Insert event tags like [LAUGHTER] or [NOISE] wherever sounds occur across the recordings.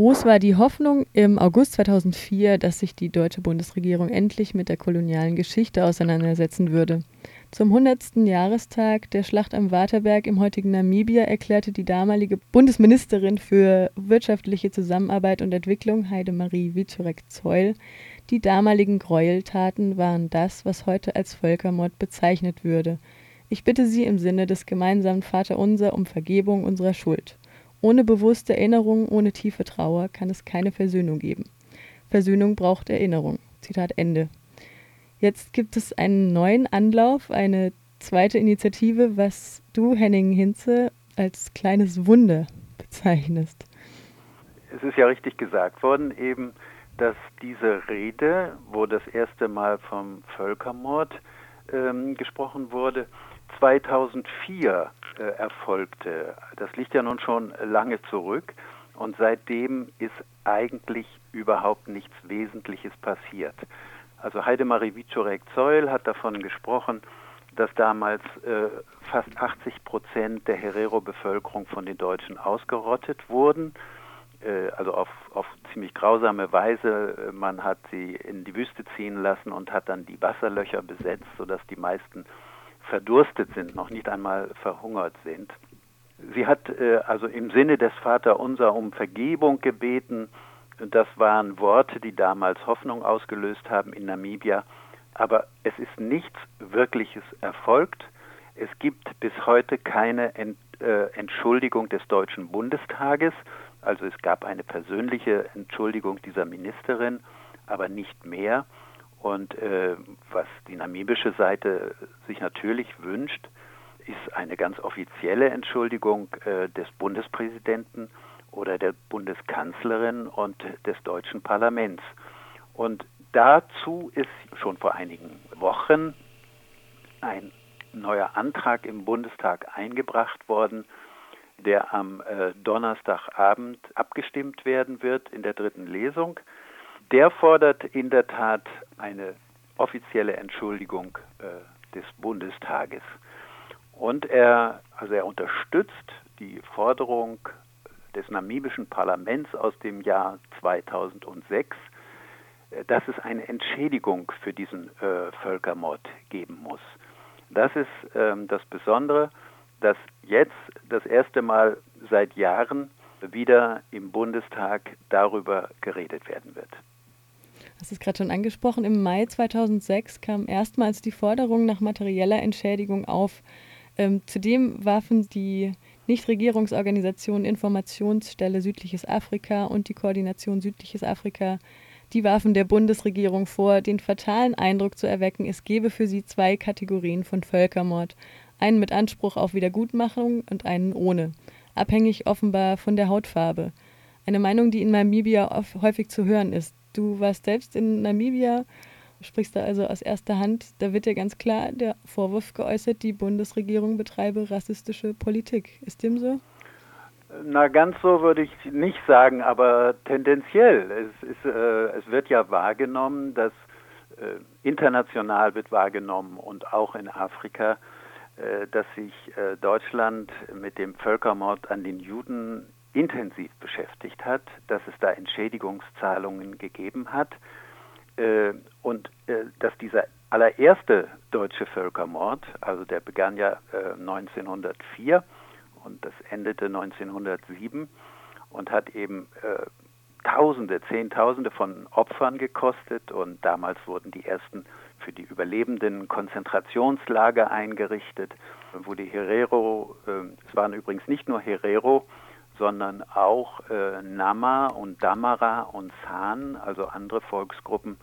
Groß war die Hoffnung im August 2004, dass sich die deutsche Bundesregierung endlich mit der kolonialen Geschichte auseinandersetzen würde. Zum 100. Jahrestag der Schlacht am Waterberg im heutigen Namibia erklärte die damalige Bundesministerin für wirtschaftliche Zusammenarbeit und Entwicklung, Heidemarie Wieczorek-Zeul, die damaligen Gräueltaten waren das, was heute als Völkermord bezeichnet würde. Ich bitte Sie im Sinne des gemeinsamen Vaterunser um Vergebung unserer Schuld. Ohne bewusste Erinnerung, ohne tiefe Trauer kann es keine Versöhnung geben. Versöhnung braucht Erinnerung. Zitat Ende. Jetzt gibt es einen neuen Anlauf, eine zweite Initiative, was du, Henning Hinze, als kleines Wunder bezeichnest. Es ist ja richtig gesagt worden, eben, dass diese Rede, wo das erste Mal vom Völkermord ähm, gesprochen wurde, 2004 äh, erfolgte. Das liegt ja nun schon lange zurück und seitdem ist eigentlich überhaupt nichts Wesentliches passiert. Also Heidemarie Wiczorek-Zeul hat davon gesprochen, dass damals äh, fast 80 Prozent der Herero-Bevölkerung von den Deutschen ausgerottet wurden. Äh, also auf, auf ziemlich grausame Weise. Man hat sie in die Wüste ziehen lassen und hat dann die Wasserlöcher besetzt, sodass die meisten verdurstet sind, noch nicht einmal verhungert sind. Sie hat äh, also im Sinne des Vaterunser um Vergebung gebeten das waren Worte, die damals Hoffnung ausgelöst haben in Namibia. Aber es ist nichts Wirkliches erfolgt. Es gibt bis heute keine äh, Entschuldigung des Deutschen Bundestages. Also es gab eine persönliche Entschuldigung dieser Ministerin, aber nicht mehr. Und äh, was die namibische Seite sich natürlich wünscht, ist eine ganz offizielle Entschuldigung äh, des Bundespräsidenten oder der Bundeskanzlerin und des deutschen Parlaments. Und dazu ist schon vor einigen Wochen ein neuer Antrag im Bundestag eingebracht worden, der am äh, Donnerstagabend abgestimmt werden wird in der dritten Lesung. Der fordert in der Tat eine offizielle Entschuldigung äh, des Bundestages. Und er, also er unterstützt die Forderung des namibischen Parlaments aus dem Jahr 2006, äh, dass es eine Entschädigung für diesen äh, Völkermord geben muss. Das ist ähm, das Besondere, dass jetzt das erste Mal seit Jahren wieder im Bundestag darüber geredet werden wird. Das ist gerade schon angesprochen. Im Mai 2006 kam erstmals die Forderung nach materieller Entschädigung auf. Ähm, zudem warfen die Nichtregierungsorganisation Informationsstelle Südliches Afrika und die Koordination Südliches Afrika die warfen der Bundesregierung vor, den fatalen Eindruck zu erwecken, es gebe für sie zwei Kategorien von Völkermord, einen mit Anspruch auf Wiedergutmachung und einen ohne, abhängig offenbar von der Hautfarbe. Eine Meinung, die in Namibia häufig zu hören ist. Du warst selbst in Namibia sprichst da also aus erster Hand, da wird ja ganz klar der Vorwurf geäußert, die Bundesregierung betreibe rassistische Politik. Ist dem so? Na, ganz so würde ich nicht sagen, aber tendenziell. Es, ist, äh, es wird ja wahrgenommen, dass äh, international wird wahrgenommen und auch in Afrika, äh, dass sich äh, Deutschland mit dem Völkermord an den Juden intensiv beschäftigt hat, dass es da Entschädigungszahlungen gegeben hat äh, und äh, dass dieser allererste deutsche Völkermord, also der begann ja äh, 1904 und das endete 1907 und hat eben äh, Tausende, Zehntausende von Opfern gekostet und damals wurden die ersten für die Überlebenden Konzentrationslager eingerichtet, wo die Herero, äh, es waren übrigens nicht nur Herero, sondern auch äh, Nama und Damara und San, also andere Volksgruppen,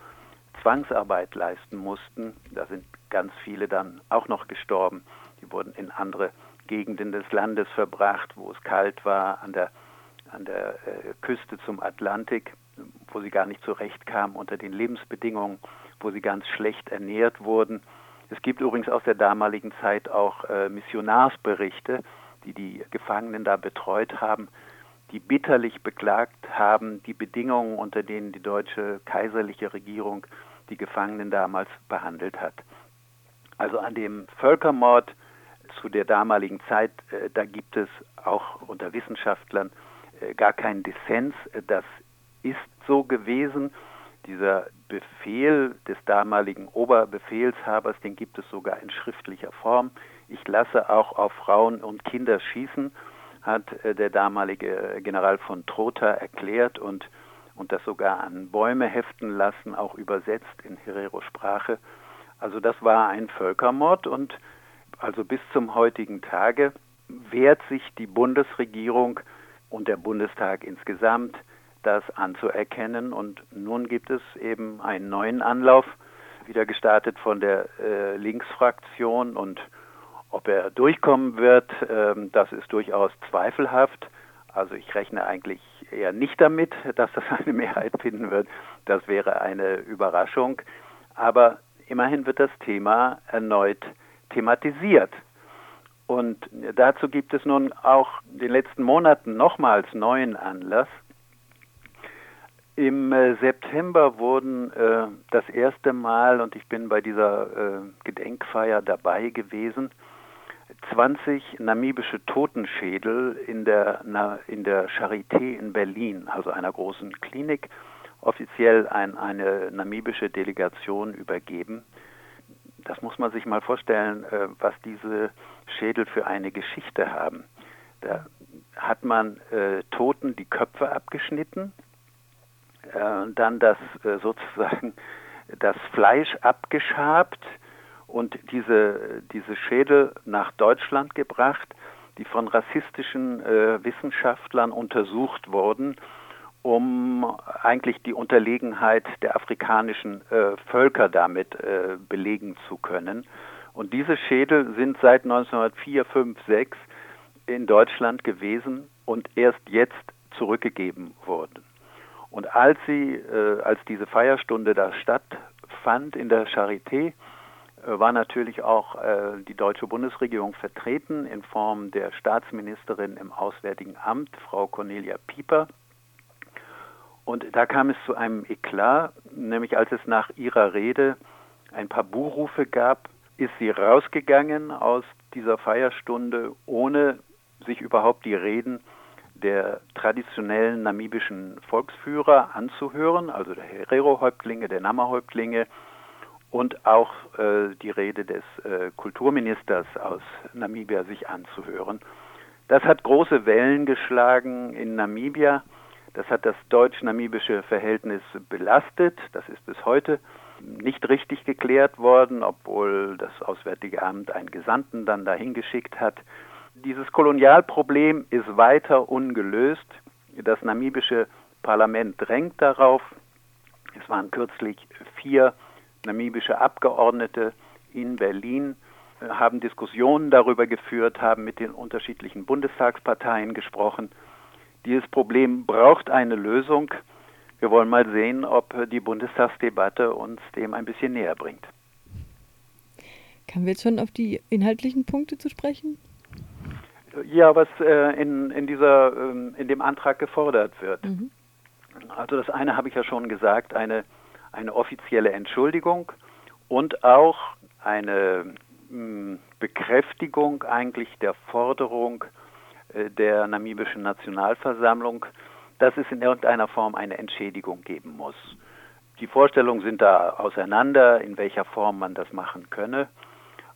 Zwangsarbeit leisten mussten. Da sind ganz viele dann auch noch gestorben. Die wurden in andere Gegenden des Landes verbracht, wo es kalt war, an der, an der äh, Küste zum Atlantik, wo sie gar nicht zurechtkamen unter den Lebensbedingungen, wo sie ganz schlecht ernährt wurden. Es gibt übrigens aus der damaligen Zeit auch äh, Missionarsberichte, die die Gefangenen da betreut haben, die bitterlich beklagt haben, die Bedingungen, unter denen die deutsche kaiserliche Regierung die Gefangenen damals behandelt hat. Also an dem Völkermord zu der damaligen Zeit, äh, da gibt es auch unter Wissenschaftlern äh, gar kein Dissens. Das ist so gewesen. Dieser Befehl des damaligen Oberbefehlshabers, den gibt es sogar in schriftlicher Form. Ich lasse auch auf Frauen und Kinder schießen, hat äh, der damalige General von Trotha erklärt und, und das sogar an Bäume heften lassen, auch übersetzt in Herero-Sprache. Also das war ein Völkermord und also bis zum heutigen Tage wehrt sich die Bundesregierung und der Bundestag insgesamt, das anzuerkennen. Und nun gibt es eben einen neuen Anlauf, wieder gestartet von der äh, Linksfraktion. Und ob er durchkommen wird, äh, das ist durchaus zweifelhaft. Also ich rechne eigentlich eher nicht damit, dass das eine Mehrheit finden wird. Das wäre eine Überraschung. Aber immerhin wird das Thema erneut thematisiert. Und dazu gibt es nun auch in den letzten Monaten nochmals neuen Anlass. Im äh, September wurden äh, das erste Mal, und ich bin bei dieser äh, Gedenkfeier dabei gewesen, 20 namibische Totenschädel in der, na, in der Charité in Berlin, also einer großen Klinik, offiziell an eine namibische Delegation übergeben. Das muss man sich mal vorstellen, äh, was diese Schädel für eine Geschichte haben. Da hat man äh, Toten die Köpfe abgeschnitten, äh, dann das äh, sozusagen das Fleisch abgeschabt und diese, diese Schädel nach Deutschland gebracht, die von rassistischen äh, Wissenschaftlern untersucht wurden um eigentlich die Unterlegenheit der afrikanischen äh, Völker damit äh, belegen zu können. Und diese Schädel sind seit 1904, 5, 6 in Deutschland gewesen und erst jetzt zurückgegeben wurden. Und als sie, äh, als diese Feierstunde da stattfand in der Charité, war natürlich auch äh, die deutsche Bundesregierung vertreten in Form der Staatsministerin im Auswärtigen Amt, Frau Cornelia Pieper, und da kam es zu einem Eklat, nämlich als es nach ihrer Rede ein paar Buhrufe gab, ist sie rausgegangen aus dieser Feierstunde, ohne sich überhaupt die Reden der traditionellen namibischen Volksführer anzuhören, also der Herero-Häuptlinge, der Nama-Häuptlinge und auch äh, die Rede des äh, Kulturministers aus Namibia sich anzuhören. Das hat große Wellen geschlagen in Namibia. Das hat das deutsch-namibische Verhältnis belastet. Das ist bis heute nicht richtig geklärt worden, obwohl das Auswärtige Amt einen Gesandten dann dahin geschickt hat. Dieses Kolonialproblem ist weiter ungelöst. Das namibische Parlament drängt darauf. Es waren kürzlich vier namibische Abgeordnete in Berlin, haben Diskussionen darüber geführt, haben mit den unterschiedlichen Bundestagsparteien gesprochen dieses Problem braucht eine Lösung. Wir wollen mal sehen, ob die Bundestagsdebatte uns dem ein bisschen näher bringt. Kamen wir jetzt schon auf die inhaltlichen Punkte zu sprechen? Ja, was äh, in, in, dieser, ähm, in dem Antrag gefordert wird. Mhm. Also das eine habe ich ja schon gesagt, eine, eine offizielle Entschuldigung und auch eine hm, Bekräftigung eigentlich der Forderung äh, der namibischen Nationalversammlung, dass es in irgendeiner Form eine Entschädigung geben muss. Die Vorstellungen sind da auseinander, in welcher Form man das machen könne.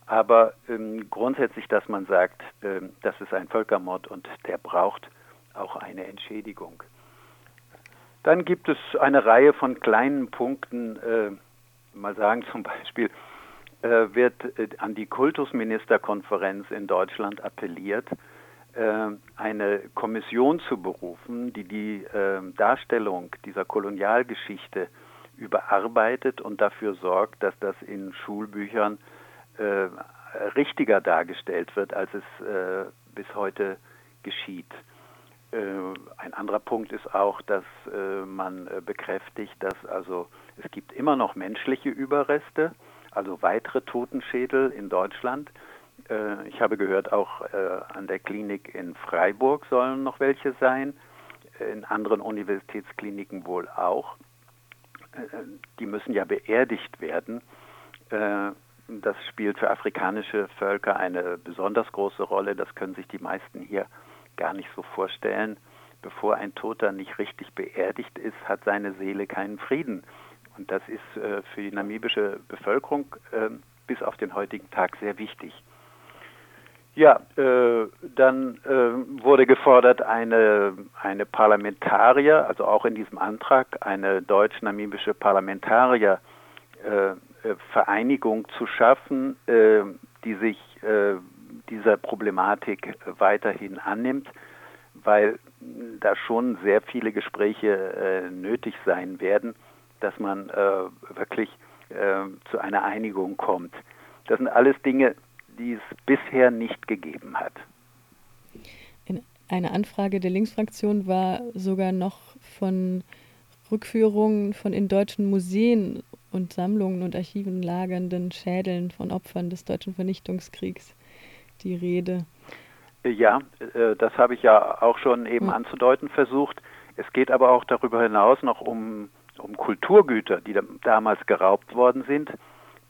Aber ähm, grundsätzlich, dass man sagt, ähm, das ist ein Völkermord und der braucht auch eine Entschädigung. Dann gibt es eine Reihe von kleinen Punkten, äh, mal sagen zum Beispiel, äh, wird äh, an die Kultusministerkonferenz in Deutschland appelliert, äh, eine Kommission zu berufen, die die äh, Darstellung dieser Kolonialgeschichte überarbeitet und dafür sorgt, dass das in Schulbüchern äh, richtiger dargestellt wird, als es bis heute geschieht. Äh, ein anderer Punkt ist auch, dass äh, man bekräftigt, dass also es gibt immer noch menschliche Überreste, also weitere Totenschädel in Deutschland äh, ich habe gehört, auch äh, an der Klinik in Freiburg sollen noch welche sein, in anderen Universitätskliniken wohl auch. Äh, die müssen ja beerdigt werden. Das spielt für afrikanische Völker eine besonders große Rolle. Das können sich die meisten hier gar nicht so vorstellen, bevor ein Toter nicht richtig beerdigt ist, hat seine Seele keinen Frieden. Und das ist äh, für die namibische Bevölkerung äh, bis auf den heutigen Tag sehr wichtig. Ja, äh, dann äh, wurde gefordert, eine, eine Parlamentarier, also auch in diesem Antrag, eine deutsch-namibische Parlamentariervereinigung äh, zu schaffen, äh, die sich äh, dieser Problematik weiterhin annimmt, weil da schon sehr viele Gespräche äh, nötig sein werden, dass man wirklich zu einer Einigung kommt. Das sind alles Dinge, die es bisher nicht gegeben hat. In einer Anfrage der Linksfraktion war sogar noch von Rückführungen von in deutschen Museen und Sammlungen und Archiven lagernden Schädeln von Opfern des deutschen Vernichtungskriegs die Rede. Ja, äh, das habe ich ja auch schon eben hm. anzudeuten versucht. Es geht aber auch darüber hinaus noch um, um Kulturgüter, die damals geraubt worden sind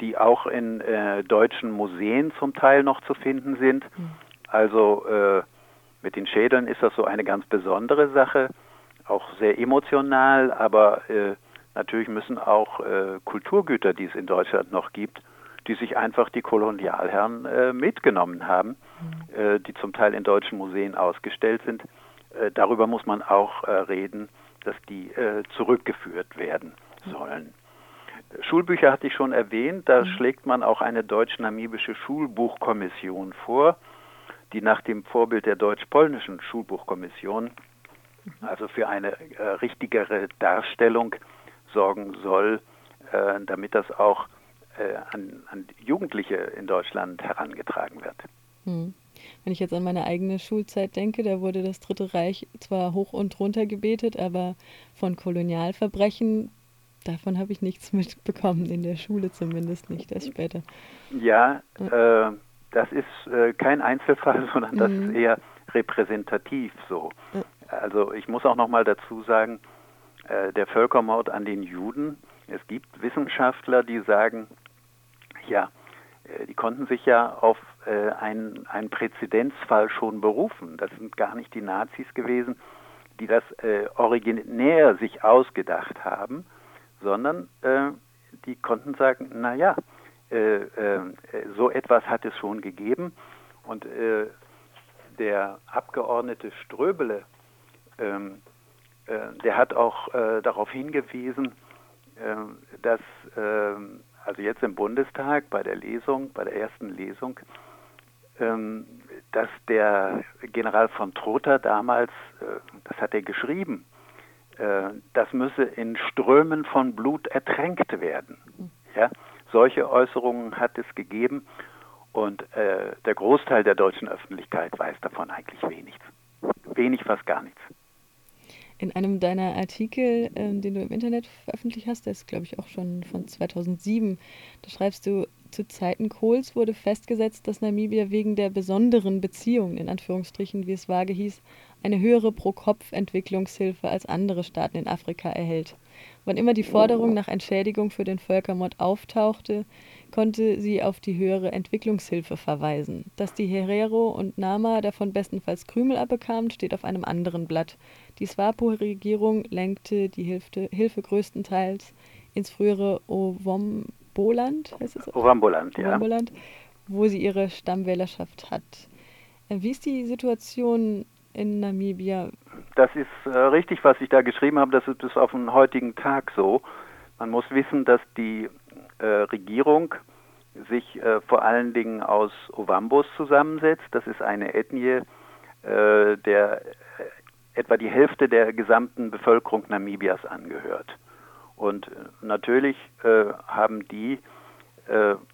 die auch in äh, deutschen Museen zum Teil noch zu finden sind. Mhm. Also äh, mit den Schädeln ist das so eine ganz besondere Sache, auch sehr emotional, aber äh, natürlich müssen auch äh, Kulturgüter, die es in Deutschland noch gibt, die sich einfach die Kolonialherren äh, mitgenommen haben, mhm. Äh, die zum Teil in deutschen Museen ausgestellt sind. darüber muss man auch reden, dass die zurückgeführt werden sollen. Schulbücher hatte ich schon erwähnt, da mhm. schlägt man auch eine deutsch-namibische Schulbuchkommission vor, die nach dem Vorbild der deutsch-polnischen Schulbuchkommission, mhm. also für eine äh, richtigere Darstellung sorgen soll, äh, damit das auch äh, an, an, Jugendliche in Deutschland herangetragen wird. Mhm. Wenn ich jetzt an meine eigene Schulzeit denke, da wurde das Dritte Reich zwar hoch und runter gebetet, aber von Kolonialverbrechen Davon habe ich nichts [LAUGHS] mitbekommen, in der Schule zumindest nicht, erst später. Ja, äh, das ist äh, kein Einzelfall, [LAUGHS] sondern das mhm. ist eher repräsentativ so. Ja. Also ich muss auch noch mal dazu sagen, äh, der Völkermord an den Juden, es gibt Wissenschaftler, die sagen, ja, äh, die konnten sich ja auf äh, einen, einen Präzedenzfall schon berufen. Das sind gar nicht die Nazis gewesen, die das äh, originär sich ausgedacht haben, sondern die konnten sagen, naja, äh, äh, so etwas hat es schon gegeben. Und äh, der Abgeordnete Ströbele, ähm, äh, der hat auch darauf hingewiesen, dass also jetzt im Bundestag bei der Lesung, bei der ersten Lesung, ähm, dass der General von Trotha damals, das hat er geschrieben, äh, das müsse in Strömen von Blut ertränkt werden. Ja? Solche Äußerungen hat es gegeben und äh, der Großteil der deutschen Öffentlichkeit weiß davon eigentlich wenig. Wenig, fast gar nichts. In einem deiner Artikel, äh, den du im Internet veröffentlicht hast, der ist, glaube ich, auch schon von 2007, da schreibst du, zu Zeiten Kohls wurde festgesetzt, dass Namibia wegen der besonderen Beziehungen, in Anführungsstrichen, wie es vage hieß, eine höhere Pro-Kopf-Entwicklungshilfe als andere Staaten in Afrika erhält. Wann immer die Forderung nach Entschädigung für den Völkermord auftauchte, konnte sie auf die höhere Entwicklungshilfe verweisen. Dass die Herero und Nama davon bestenfalls Krümel abbekamen, steht auf einem anderen Blatt. Die SWAPO-Regierung lenkte die Hilfe, Hilfe größtenteils ins frühere Ovomboland, heißt es? Ovamboland, ja. Wo sie ihre Stammwählerschaft hat. Äh, wie ist die Situation in Namibia. Das ist äh, richtig, was ich da geschrieben habe. Das ist bis auf den heutigen Tag so. Man muss wissen, dass die äh, Regierung sich äh, vor allen Dingen aus Ovambos zusammensetzt. Das ist eine Ethnie, äh, der äh, etwa die Hälfte der gesamten Bevölkerung Namibias angehört. Und äh, natürlich haben die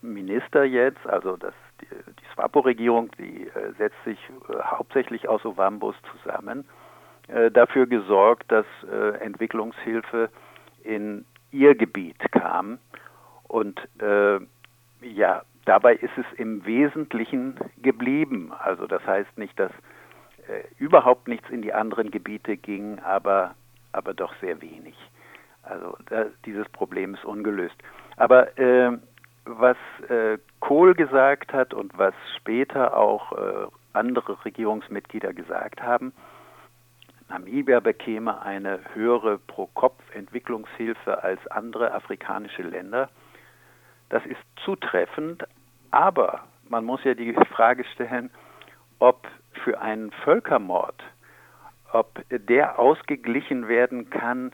Minister jetzt, also das die, SWAPO-Regierung, die äh, setzt sich äh, hauptsächlich aus Ovambos zusammen, äh, dafür gesorgt, dass äh, Entwicklungshilfe in ihr Gebiet kam. Und äh, ja, dabei ist es im Wesentlichen geblieben. Also das heißt nicht, dass äh, überhaupt nichts in die anderen Gebiete ging, aber, aber doch sehr wenig. Also da, dieses Problem ist ungelöst. Aber was äh, Kohl gesagt hat und was später auch äh, andere Regierungsmitglieder gesagt haben, Namibia bekäme eine höhere Pro-Kopf-Entwicklungshilfe als andere afrikanische Länder. Das ist zutreffend, aber man muss ja die [LAUGHS] Frage stellen, ob für einen Völkermord, ob der ausgeglichen werden kann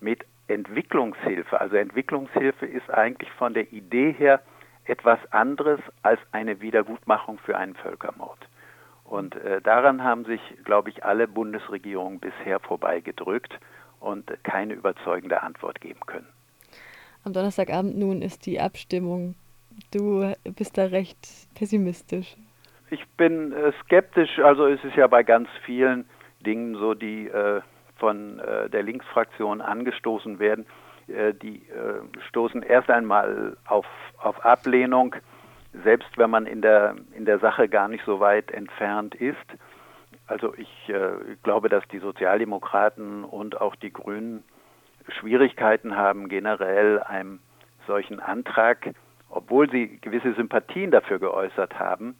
mit Entwicklungshilfe. Also Entwicklungshilfe ist eigentlich von der Idee her etwas anderes als eine Wiedergutmachung für einen Völkermord. Und äh, daran haben sich, glaube ich, alle Bundesregierungen bisher vorbeigedrückt und keine überzeugende Antwort geben können. Am Donnerstagabend nun ist die Abstimmung. Du bist da recht pessimistisch. Ich bin äh, skeptisch. Also es ist ja bei ganz vielen Dingen so, die äh, von äh, der Linksfraktion angestoßen werden. Äh, die äh, stoßen erst einmal auf, auf Ablehnung selbst wenn man in der, in der Sache gar nicht so weit entfernt ist. Also ich äh, glaube, dass die Sozialdemokraten und auch die Grünen Schwierigkeiten haben, generell einem solchen Antrag, obwohl sie gewisse Sympathien dafür geäußert haben,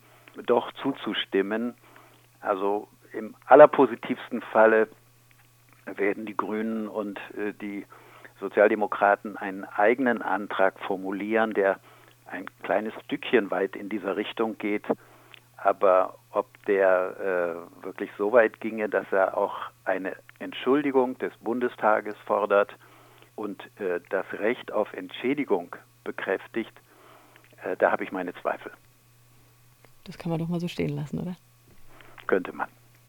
doch zuzustimmen. Also im allerpositivsten Falle werden die Grünen und äh, die Sozialdemokraten einen eigenen Antrag formulieren, der ein kleines Stückchen weit in dieser Richtung geht. Aber ob der äh, wirklich so weit ginge, dass er auch eine Entschuldigung des Bundestages fordert und äh, das Recht auf Entschädigung bekräftigt, äh, da habe ich meine Zweifel. Das kann man doch mal so stehen lassen, oder? Könnte man.